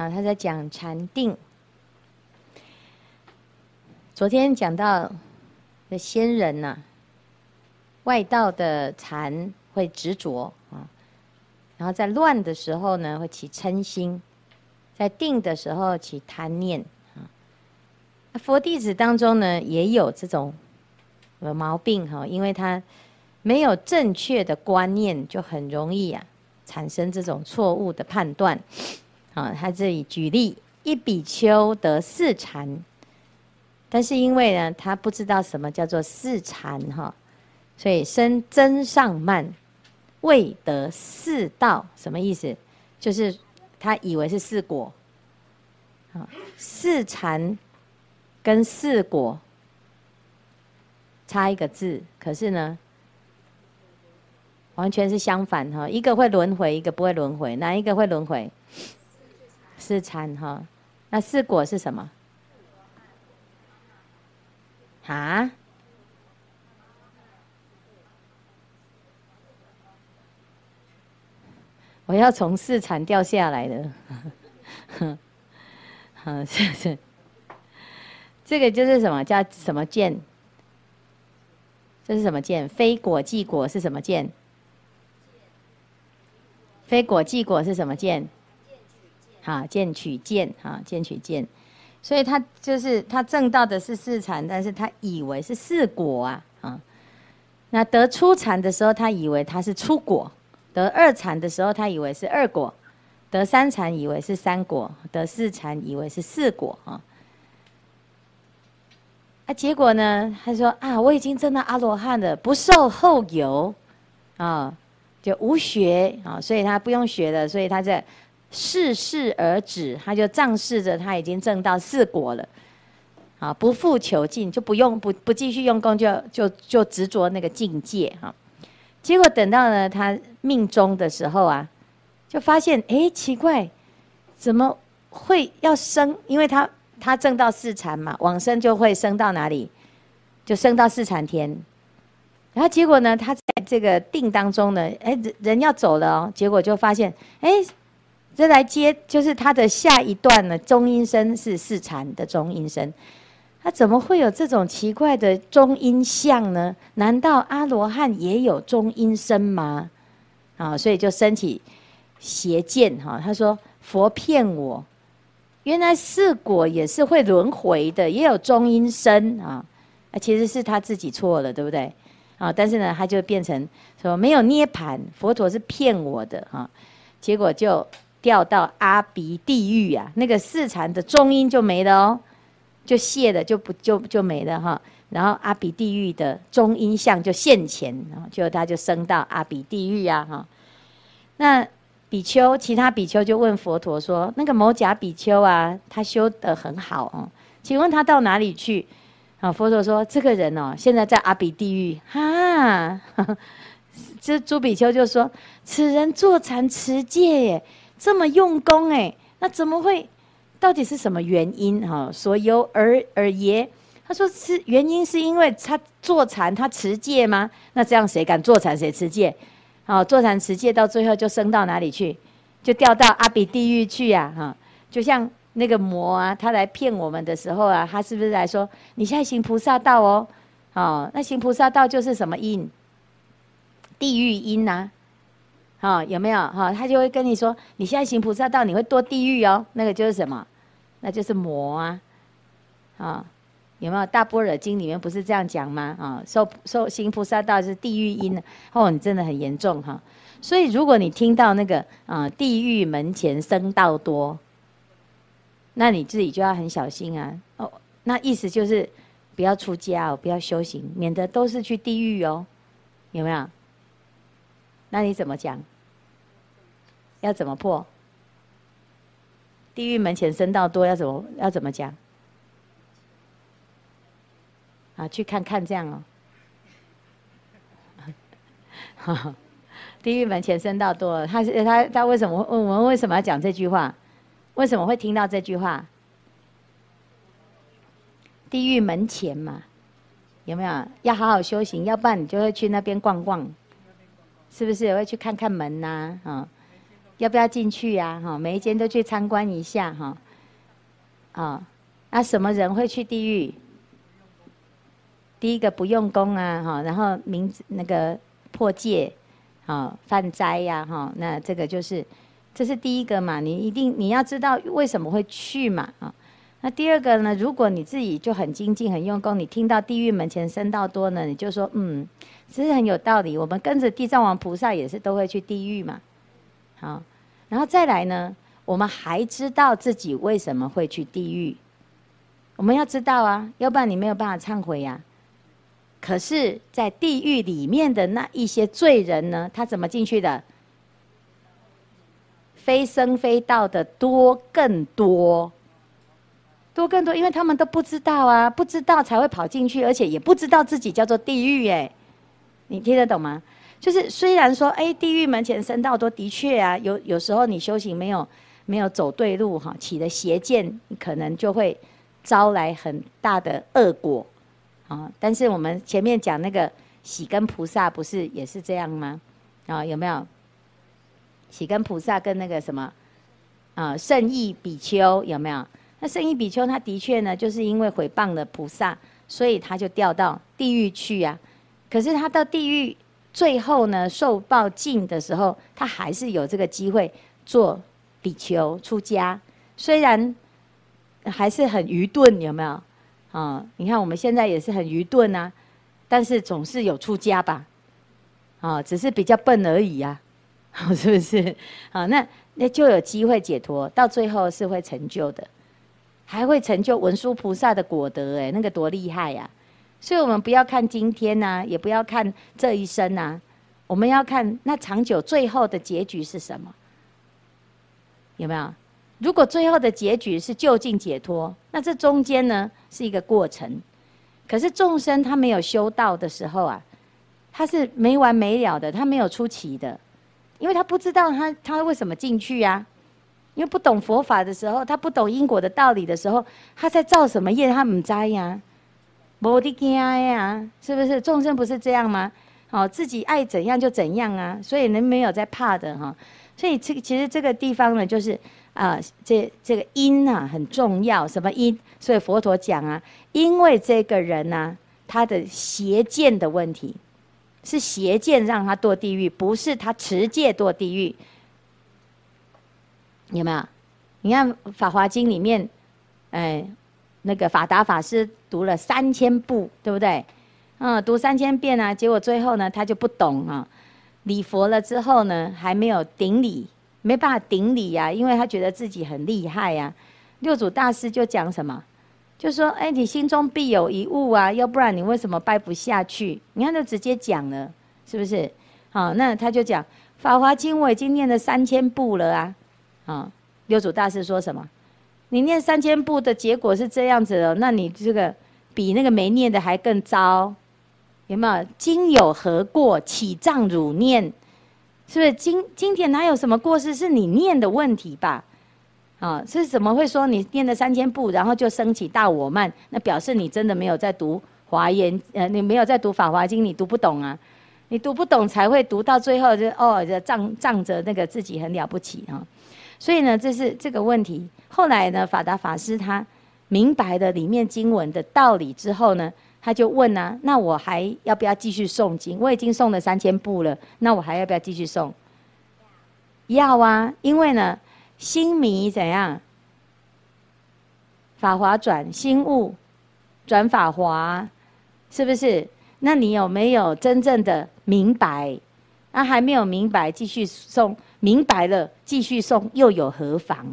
啊，他在讲禅定。昨天讲到的仙人呐、啊，外道的禅会执着啊，然后在乱的时候呢，会起嗔心，在定的时候起贪念啊。佛弟子当中呢，也有这种有毛病哈，因为他没有正确的观念，就很容易啊产生这种错误的判断。啊，他这里举例，一比丘得四禅，但是因为呢，他不知道什么叫做四禅哈，所以生增上慢，未得四道，什么意思？就是他以为是四果，啊，四禅跟四果差一个字，可是呢，完全是相反哈，一个会轮回，一个不会轮回，哪一个会轮回？四禅哈，那四果是什么？啊？我要从四禅掉下来的，好，是是。这个就是什么叫什么见？这是什么见？非果即果是什么见？非果即果是什么见？哈，见取见，哈，见取见，所以他就是他证到的是四禅，但是他以为是四果啊，啊，那得初禅的时候，他以为他是初果；得二禅的时候，他以为是二果；得三禅以为是三果；得四禅以为是四果，啊，啊，结果呢，他说啊，我已经证到阿罗汉了，不受后有，啊，就无学啊，所以他不用学了，所以他在。视事而止，他就仗势着他已经证到四果了，啊，不复求进，就不用不不继续用功就，就就执着那个境界哈。结果等到呢他命终的时候啊，就发现哎奇怪，怎么会要生？因为他他证到四禅嘛，往生就会升到哪里？就升到四禅天。然后结果呢，他在这个定当中呢，哎人人要走了哦，结果就发现哎。这来接就是他的下一段呢，中阴身是四禅的中阴身，他怎么会有这种奇怪的中阴相呢？难道阿罗汉也有中阴身吗？啊，所以就升起邪见哈。他说佛骗我，原来四果也是会轮回的，也有中阴身啊。啊，其实是他自己错了，对不对？啊，但是呢，他就变成说没有涅槃，佛陀是骗我的哈。结果就。掉到阿鼻地狱啊，那个四禅的中阴就没了哦，就谢了，就不就就没了哈。然后阿鼻地狱的中阴相就现前，然后就他就升到阿鼻地狱啊哈。那比丘，其他比丘就问佛陀说：“那个某甲比丘啊，他修得很好哦，请问他到哪里去？”啊，佛陀说：“这个人哦，现在在阿鼻地狱。”哈，这诸比丘就说：“此人坐禅持戒耶。”这么用功哎，那怎么会？到底是什么原因哈？所由而而耶？他说是原因是因为他坐禅，他持戒吗？那这样谁敢坐禅谁持戒？好，坐禅持戒到最后就升到哪里去？就掉到阿鼻地狱去呀！哈，就像那个魔啊，他来骗我们的时候啊，他是不是来说你现在行菩萨道哦？哦，那行菩萨道就是什么因？地狱因呐。好，有没有？哈，他就会跟你说，你现在行菩萨道，你会堕地狱哦。那个就是什么？那就是魔啊！啊，有没有？大般若经里面不是这样讲吗？啊，受受行菩萨道是地狱因哦，你真的很严重哈。所以如果你听到那个啊，地狱门前僧道多，那你自己就要很小心啊。哦，那意思就是不要出家哦，不要修行，免得都是去地狱哦。有没有？那你怎么讲？要怎么破？地狱门前僧道多，要怎么要怎么讲？啊，去看看这样哦。地狱门前僧道多，他是他他为什么问我们为什么要讲这句话？为什么会听到这句话？地狱门前嘛，有没有？要好好修行，要不然你就会去那边逛逛。是不是也会去看看门呐？啊，要不要进去呀？哈，每一间都去参观一下哈。啊，那什么人会去地狱？第一个不用功啊，哈，然后名字那个破戒，啊，犯灾呀，哈，那这个就是，这是第一个嘛，你一定你要知道为什么会去嘛，啊。那第二个呢？如果你自己就很精进、很用功，你听到地狱门前僧道多呢，你就说嗯，其实很有道理。我们跟着地藏王菩萨也是都会去地狱嘛。好，然后再来呢，我们还知道自己为什么会去地狱。我们要知道啊，要不然你没有办法忏悔呀。可是，在地狱里面的那一些罪人呢，他怎么进去的？非生非道的多更多。多更多，因为他们都不知道啊，不知道才会跑进去，而且也不知道自己叫做地狱哎，你听得懂吗？就是虽然说，哎，地狱门前僧道多，的确啊，有有时候你修行没有没有走对路哈，起了邪见，可能就会招来很大的恶果啊。但是我们前面讲那个喜根菩萨不是也是这样吗？啊，有没有？喜根菩萨跟那个什么啊，胜意比丘有没有？那胜意比丘他的确呢，就是因为毁谤了菩萨，所以他就掉到地狱去啊。可是他到地狱最后呢，受报尽的时候，他还是有这个机会做比丘出家。虽然还是很愚钝，有没有？啊，你看我们现在也是很愚钝啊，但是总是有出家吧？啊，只是比较笨而已呀，是不是？啊，那那就有机会解脱，到最后是会成就的。还会成就文殊菩萨的果德，哎，那个多厉害呀！所以，我们不要看今天呐，也不要看这一生呐，我们要看那长久最后的结局是什么？有没有？如果最后的结局是究竟解脱，那这中间呢是一个过程。可是众生他没有修道的时候啊，他是没完没了的，他没有出奇的，因为他不知道他他为什么进去呀。因为不懂佛法的时候，他不懂因果的道理的时候，他在造什么业？他不知呀，无的惊呀，是不是？众生不是这样吗？哦，自己爱怎样就怎样啊，所以人没有在怕的哈。所以这其实这个地方呢，就是啊，这这个因啊很重要。什么因？所以佛陀讲啊，因为这个人呢、啊，他的邪见的问题，是邪见让他堕地狱，不是他持戒堕地狱。有没有？你看《法华经》里面，哎，那个法达法师读了三千部，对不对？嗯，读三千遍啊，结果最后呢，他就不懂啊。礼佛了之后呢，还没有顶礼，没办法顶礼呀，因为他觉得自己很厉害呀。六祖大师就讲什么？就说：哎，你心中必有一物啊，要不然你为什么拜不下去？你看，就直接讲了，是不是？好，那他就讲《法华经》，我已经念了三千部了啊。啊，六祖大师说什么？你念三千部的结果是这样子的，那你这个比那个没念的还更糟，有没有？经有何过？起障汝念？是不是经经典哪有什么过失？是你念的问题吧？啊，是怎么会说你念了三千部，然后就升起大我慢？那表示你真的没有在读华严，呃，你没有在读法华经，你读不懂啊？你读不懂才会读到最后就哦，就仗仗着那个自己很了不起啊。所以呢，这是这个问题。后来呢，法达法师他明白了里面经文的道理之后呢，他就问啊：那我还要不要继续诵经？我已经诵了三千部了，那我还要不要继续诵？要啊，因为呢，心迷怎样？法华转心悟，转法华，是不是？那你有没有真正的明白？那还没有明白，继续诵。明白了，继续送又有何妨？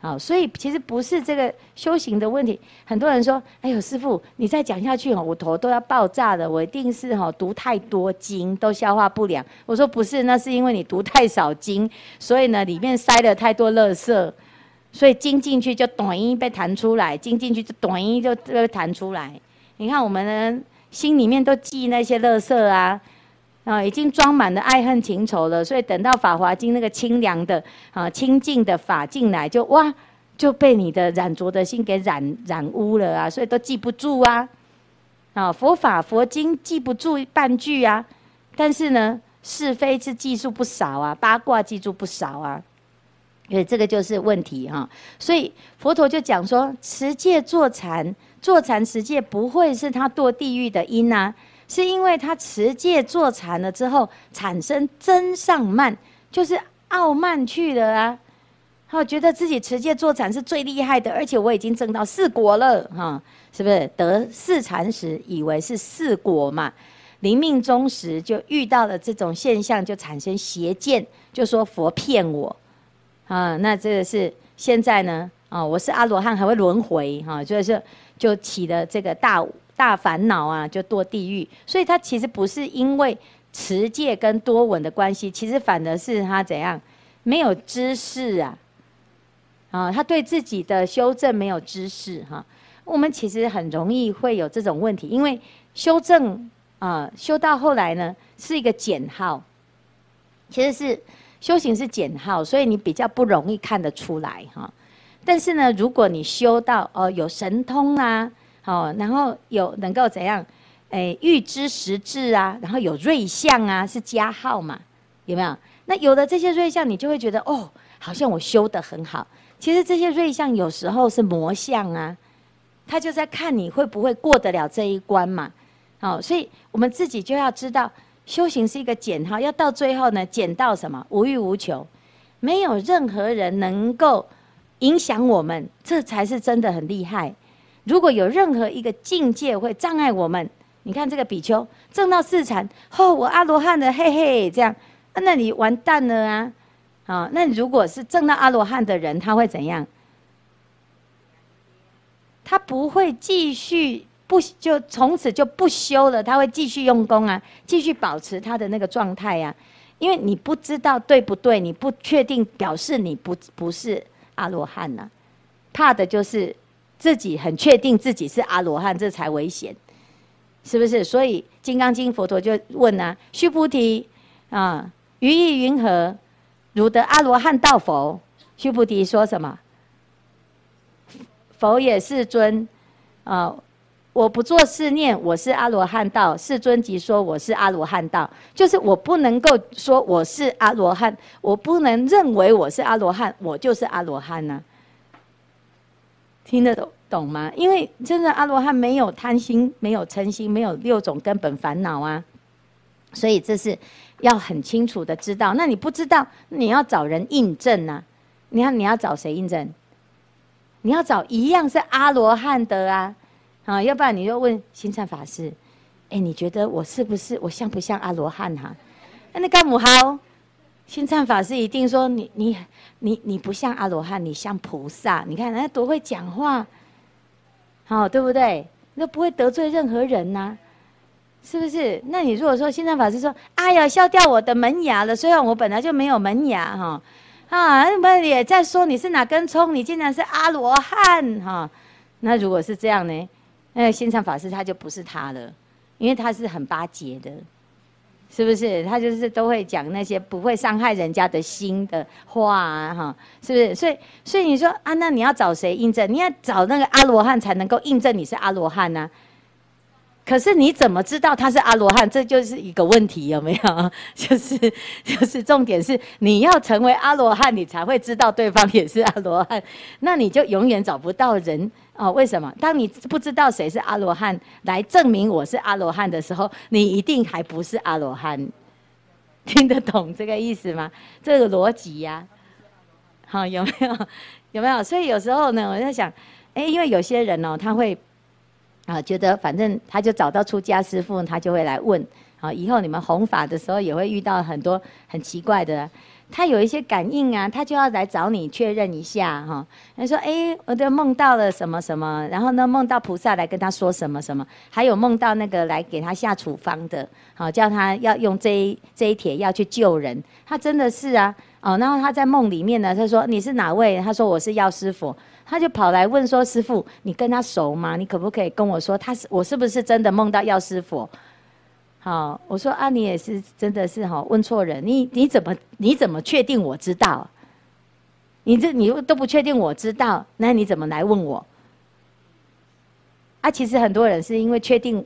好，所以其实不是这个修行的问题。很多人说：“哎呦，师父，你再讲下去哦，我头都要爆炸了。我一定是哈读太多经都消化不良。”我说：“不是，那是因为你读太少经，所以呢里面塞了太多垃圾，所以经进去就短音被弹出来，经进去就短音就被弹出来。你看我们的心里面都记那些垃圾啊。”啊，已经装满了爱恨情仇了，所以等到《法华经》那个清凉的啊、清净的法进来，就哇，就被你的染浊的心给染染污了啊，所以都记不住啊。啊，佛法佛经记不住半句啊，但是呢，是非是记述不少啊，八卦记述不少啊。所以这个就是问题哈。所以佛陀就讲说，持戒坐禅，坐禅持戒不会是他堕地狱的因啊，是因为他持戒坐禅了之后，产生真上慢，就是傲慢去了啊。好，觉得自己持戒坐禅是最厉害的，而且我已经证到四果了，哈，是不是？得四禅时，以为是四果嘛。临命终时，就遇到了这种现象，就产生邪见，就说佛骗我，啊，那这个是现在呢，啊，我是阿罗汉，还会轮回，哈，就是就起了这个大大烦恼啊，就堕地狱。所以他其实不是因为持戒跟多闻的关系，其实反而是他怎样没有知识啊。啊，他对自己的修正没有知识哈。我们其实很容易会有这种问题，因为修正啊，修到后来呢是一个减号，其实是修行是减号，所以你比较不容易看得出来哈。但是呢，如果你修到哦有神通啊，哦，然后有能够怎样，哎，预知时至啊，然后有瑞相啊，是加号嘛，有没有？那有了这些瑞相，你就会觉得哦，好像我修得很好。其实这些瑞相有时候是魔相啊，他就在看你会不会过得了这一关嘛。好，所以我们自己就要知道，修行是一个减号，要到最后呢，减到什么？无欲无求，没有任何人能够影响我们，这才是真的很厉害。如果有任何一个境界会障碍我们，你看这个比丘证到四禅，哦，我阿罗汉的，嘿嘿，这样，那你完蛋了啊！啊、哦，那如果是证到阿罗汉的人，他会怎样？他不会继续不就从此就不修了，他会继续用功啊，继续保持他的那个状态呀。因为你不知道对不对，你不确定，表示你不不是阿罗汉呐。怕的就是自己很确定自己是阿罗汉，这才危险，是不是？所以《金刚经》佛陀就问啊：须菩提啊，于意云何？如得阿罗汉道否？须菩提说什么？否也，世尊。啊，我不作是念，我是阿罗汉道。世尊即说我是阿罗汉道，就是我不能够说我是阿罗汉，我不能认为我是阿罗汉，我就是阿罗汉呢。听得懂懂吗？因为真的阿罗汉没有贪心，没有嗔心，没有六种根本烦恼啊，所以这是。要很清楚的知道，那你不知道，你要找人印证呐、啊。你看你要找谁印证？你要找一样是阿罗汉的啊，啊，要不然你就问星灿法师，哎，你觉得我是不是我像不像阿罗汉哈？那你干母好？星灿法师一定说你你你你不像阿罗汉，你像菩萨。你看人家多会讲话，好对不对？那不会得罪任何人呐、是不是？那你如果说，星灿法师说：“哎呀，笑掉我的门牙了。虽然我本来就没有门牙，哈，啊，那也在说你是哪根葱？你竟然是阿罗汉，哈。那如果是这样呢？那星灿法师他就不是他了，因为他是很巴结的，是不是？他就是都会讲那些不会伤害人家的心的话啊，哈，是不是？所以，所以你说啊，那你要找谁印证？你要找那个阿罗汉才能够印证你是阿罗汉呢？可是你怎么知道他是阿罗汉？这就是一个问题，有没有？就是就是重点是你要成为阿罗汉，你才会知道对方也是阿罗汉。那你就永远找不到人哦。为什么？当你不知道谁是阿罗汉来证明我是阿罗汉的时候，你一定还不是阿罗汉。听得懂这个意思吗？这个逻辑呀，好，有没有？有没有？所以有时候呢，我在想，哎，因为有些人哦，他会。啊，觉得反正他就找到出家师父，他就会来问。啊，以后你们弘法的时候也会遇到很多很奇怪的，他有一些感应啊，他就要来找你确认一下哈。他说：“哎，我都梦到了什么什么，然后呢，梦到菩萨来跟他说什么什么，还有梦到那个来给他下处方的，好叫他要用这一这一帖药去救人。他真的是啊，哦，然后他在梦里面呢，他说你是哪位？他说我是药师佛。”他就跑来问说：“师父，你跟他熟吗？你可不可以跟我说，他是我是不是真的梦到药师佛？”好，我说：“啊，你也是真的是哈，问错人。你你怎么你怎么确定我知道？你这你都不确定我知道，那你怎么来问我？”啊，其实很多人是因为确定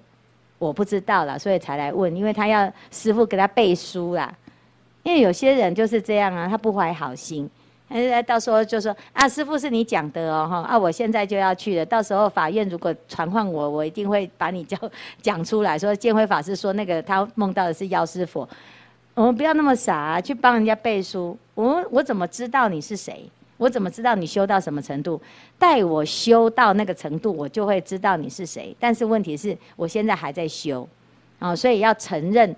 我不知道啦，所以才来问，因为他要师父给他背书啦。因为有些人就是这样啊，他不怀好心，哎，到时候就说啊，师傅是你讲的哦，哈啊，我现在就要去了，到时候法院如果传唤我，我一定会把你叫讲出来说，建辉法师说那个他梦到的是药师佛，我们不要那么傻啊，去帮人家背书，我我怎么知道你是谁？我怎么知道你修到什么程度？待我修到那个程度，我就会知道你是谁。但是问题是我现在还在修，哦，所以要承认。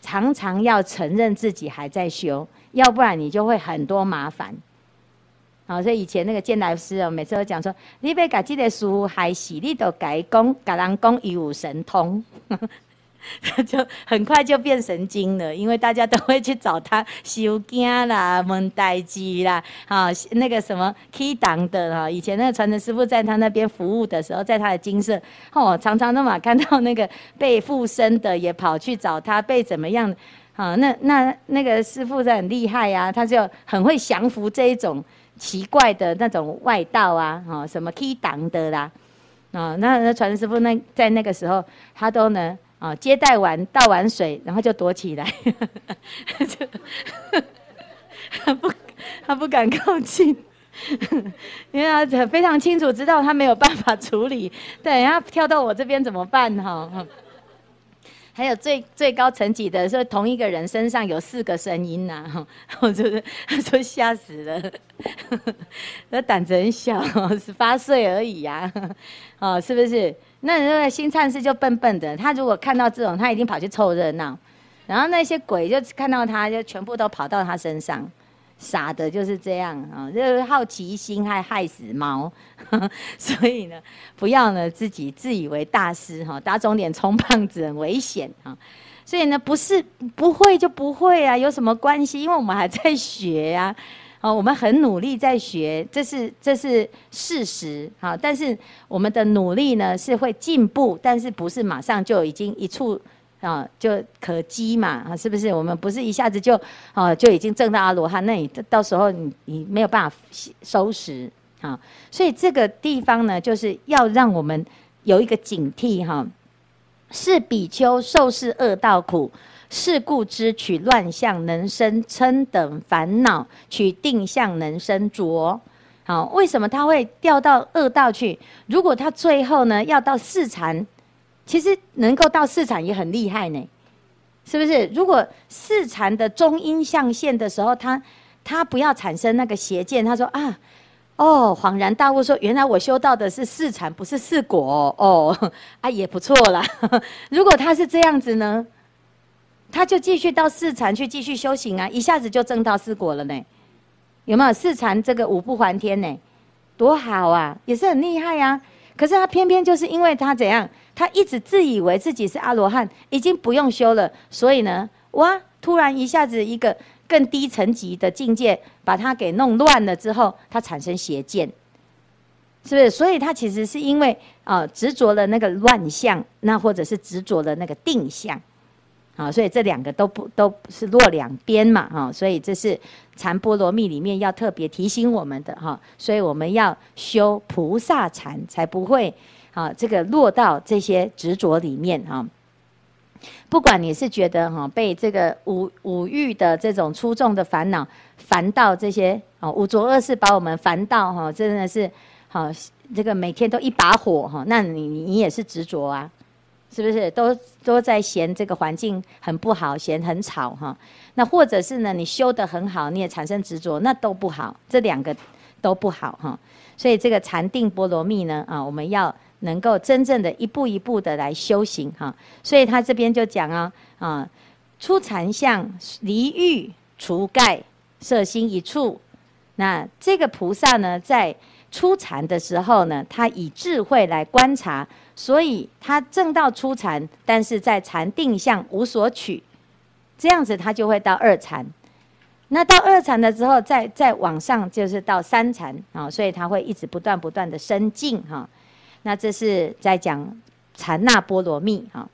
常常要承认自己还在修，要不然你就会很多麻烦。好，所以以前那个建来师哦，每次都讲说，你别搞这个书还是你都改讲，改人讲一无神通。就很快就变神经了，因为大家都会去找他修经啦、问代志啦，啊，那个什么起乩的哈。以前那个传承师傅在他那边服务的时候，在他的精舍，哦，常常都嘛看到那个被附身的也跑去找他，被怎么样？啊，那那那个师傅是很厉害呀，他就很会降服这一种奇怪的那种外道啊，啊，什么起乩的啦，啊，那那传师傅那在那个时候，他都能。啊，接待完倒完水，然后就躲起来，就他不他不敢靠近，因为他非常清楚知道他没有办法处理，对，然后跳到我这边怎么办哈？还有最最高层级的，说同一个人身上有四个声音呐，哈，我就是 他说吓死了，那胆子很小，十八岁而已呀，哦，是不是？那那个新灿是就笨笨的，他如果看到这种，他一定跑去凑热闹，然后那些鬼就看到他就全部都跑到他身上，傻的就是这样啊，就是好奇心害害死猫，所以呢，不要呢自己自以为大师哈，打肿脸充胖子很危险啊，所以呢不是不会就不会啊，有什么关系？因为我们还在学呀。哦，我们很努力在学，这是这是事实。好，但是我们的努力呢是会进步，但是不是马上就已经一触啊就可积嘛？啊，是不是？我们不是一下子就啊就已经证到阿罗汉，那你到时候你你没有办法收拾啊。所以这个地方呢，就是要让我们有一个警惕哈，是比丘受是恶道苦。是故知取乱相能生嗔等烦恼，取定相能生浊。好，为什么他会掉到恶道去？如果他最后呢要到四禅，其实能够到四禅也很厉害呢，是不是？如果四禅的中阴象限的时候，他他不要产生那个邪见，他说啊，哦，恍然大悟，说原来我修到的是四禅，不是四果哦，啊也不错啦。如果他是这样子呢？他就继续到四禅去继续修行啊，一下子就证到四果了呢，有没有？四禅这个五不还天呢，多好啊，也是很厉害呀、啊。可是他偏偏就是因为他怎样，他一直自以为自己是阿罗汉，已经不用修了，所以呢，哇，突然一下子一个更低层级的境界把他给弄乱了之后，他产生邪见，是不是？所以他其实是因为啊执着了那个乱相，那或者是执着了那个定相。啊，所以这两个都不都是落两边嘛，哈，所以这是禅波罗蜜里面要特别提醒我们的哈，所以我们要修菩萨禅，才不会啊这个落到这些执着里面哈。不管你是觉得哈被这个五五欲的这种粗重的烦恼烦到这些啊五浊恶世把我们烦到哈，真的是好这个每天都一把火哈，那你你也是执着啊。是不是都都在嫌这个环境很不好，嫌很吵哈？那或者是呢，你修得很好，你也产生执着，那都不好，这两个都不好哈。所以这个禅定波罗蜜呢，啊，我们要能够真正的一步一步的来修行哈。所以他这边就讲啊，啊，初禅相离欲除盖摄心一处，那这个菩萨呢，在初禅的时候呢，他以智慧来观察。所以他正到初禅，但是在禅定相无所取，这样子他就会到二禅。那到二禅了之后，再再往上就是到三禅啊，所以他会一直不断不断的升进哈。那这是在讲禅那波罗蜜啊。